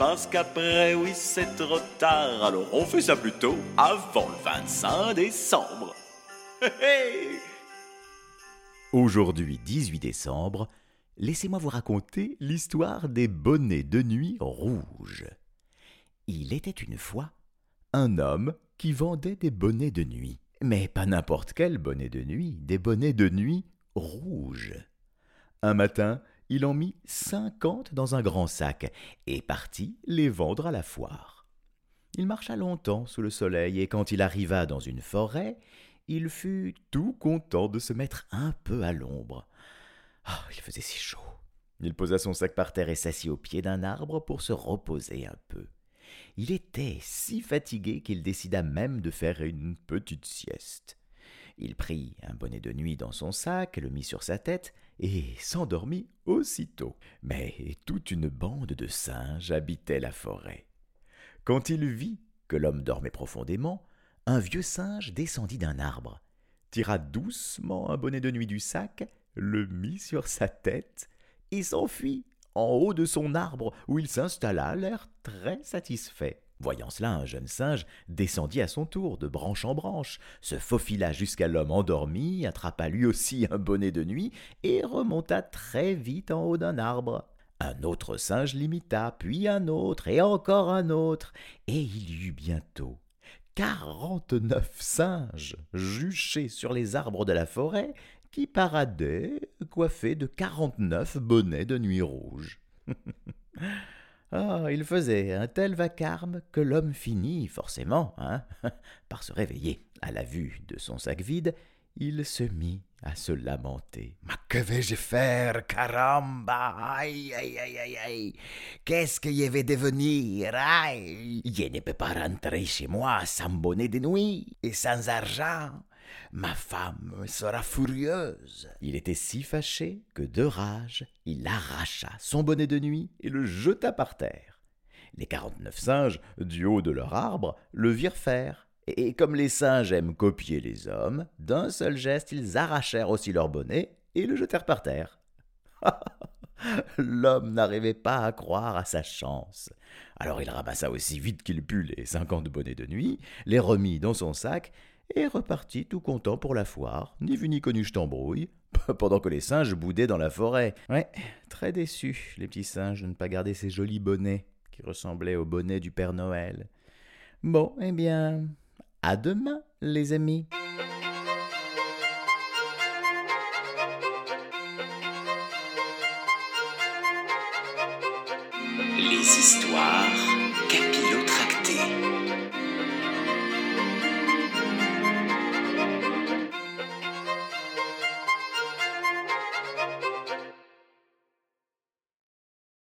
Parce qu'après, oui, c'est trop tard. Alors on fait ça plutôt avant le 25 décembre. Aujourd'hui 18 décembre, laissez-moi vous raconter l'histoire des bonnets de nuit rouges. Il était une fois un homme qui vendait des bonnets de nuit. Mais pas n'importe quel bonnet de nuit, des bonnets de nuit rouges. Un matin, il en mit cinquante dans un grand sac et partit les vendre à la foire. Il marcha longtemps sous le soleil et quand il arriva dans une forêt, il fut tout content de se mettre un peu à l'ombre. Ah, il faisait si chaud. Il posa son sac par terre et s'assit au pied d'un arbre pour se reposer un peu. Il était si fatigué qu'il décida même de faire une petite sieste. Il prit un bonnet de nuit dans son sac, le mit sur sa tête et s'endormit aussitôt. Mais toute une bande de singes habitait la forêt. Quand il vit que l'homme dormait profondément, un vieux singe descendit d'un arbre, tira doucement un bonnet de nuit du sac, le mit sur sa tête et s'enfuit en haut de son arbre où il s'installa, l'air très satisfait. Voyant cela, un jeune singe descendit à son tour de branche en branche, se faufila jusqu'à l'homme endormi, attrapa lui aussi un bonnet de nuit et remonta très vite en haut d'un arbre. Un autre singe l'imita, puis un autre, et encore un autre, et il y eut bientôt quarante-neuf singes juchés sur les arbres de la forêt qui paradaient coiffés de quarante-neuf bonnets de nuit rouge. Ah, il faisait un tel vacarme que l'homme finit, forcément, hein, par se réveiller. À la vue de son sac vide, il se mit à se lamenter. Mais que vais-je faire, caramba? Aïe, aïe, aïe, aïe, aïe Qu'est-ce que je vais devenir? Aïe Je ne peux pas rentrer chez moi sans bonnet de nuit et sans argent. Ma femme sera furieuse. Il était si fâché que de rage, il arracha son bonnet de nuit et le jeta par terre. Les quarante-neuf singes, du haut de leur arbre, le virent faire. Et comme les singes aiment copier les hommes, d'un seul geste, ils arrachèrent aussi leur bonnet et le jetèrent par terre. L'homme n'arrivait pas à croire à sa chance. Alors il ramassa aussi vite qu'il put les cinquante bonnets de nuit, les remit dans son sac et repartit tout content pour la foire, ni vu ni connu je t'embrouille, pendant que les singes boudaient dans la forêt. Ouais, très déçus, les petits singes, de ne pas garder ces jolis bonnets qui ressemblaient aux bonnets du Père Noël. Bon, eh bien, à demain, les amis. Les histoires.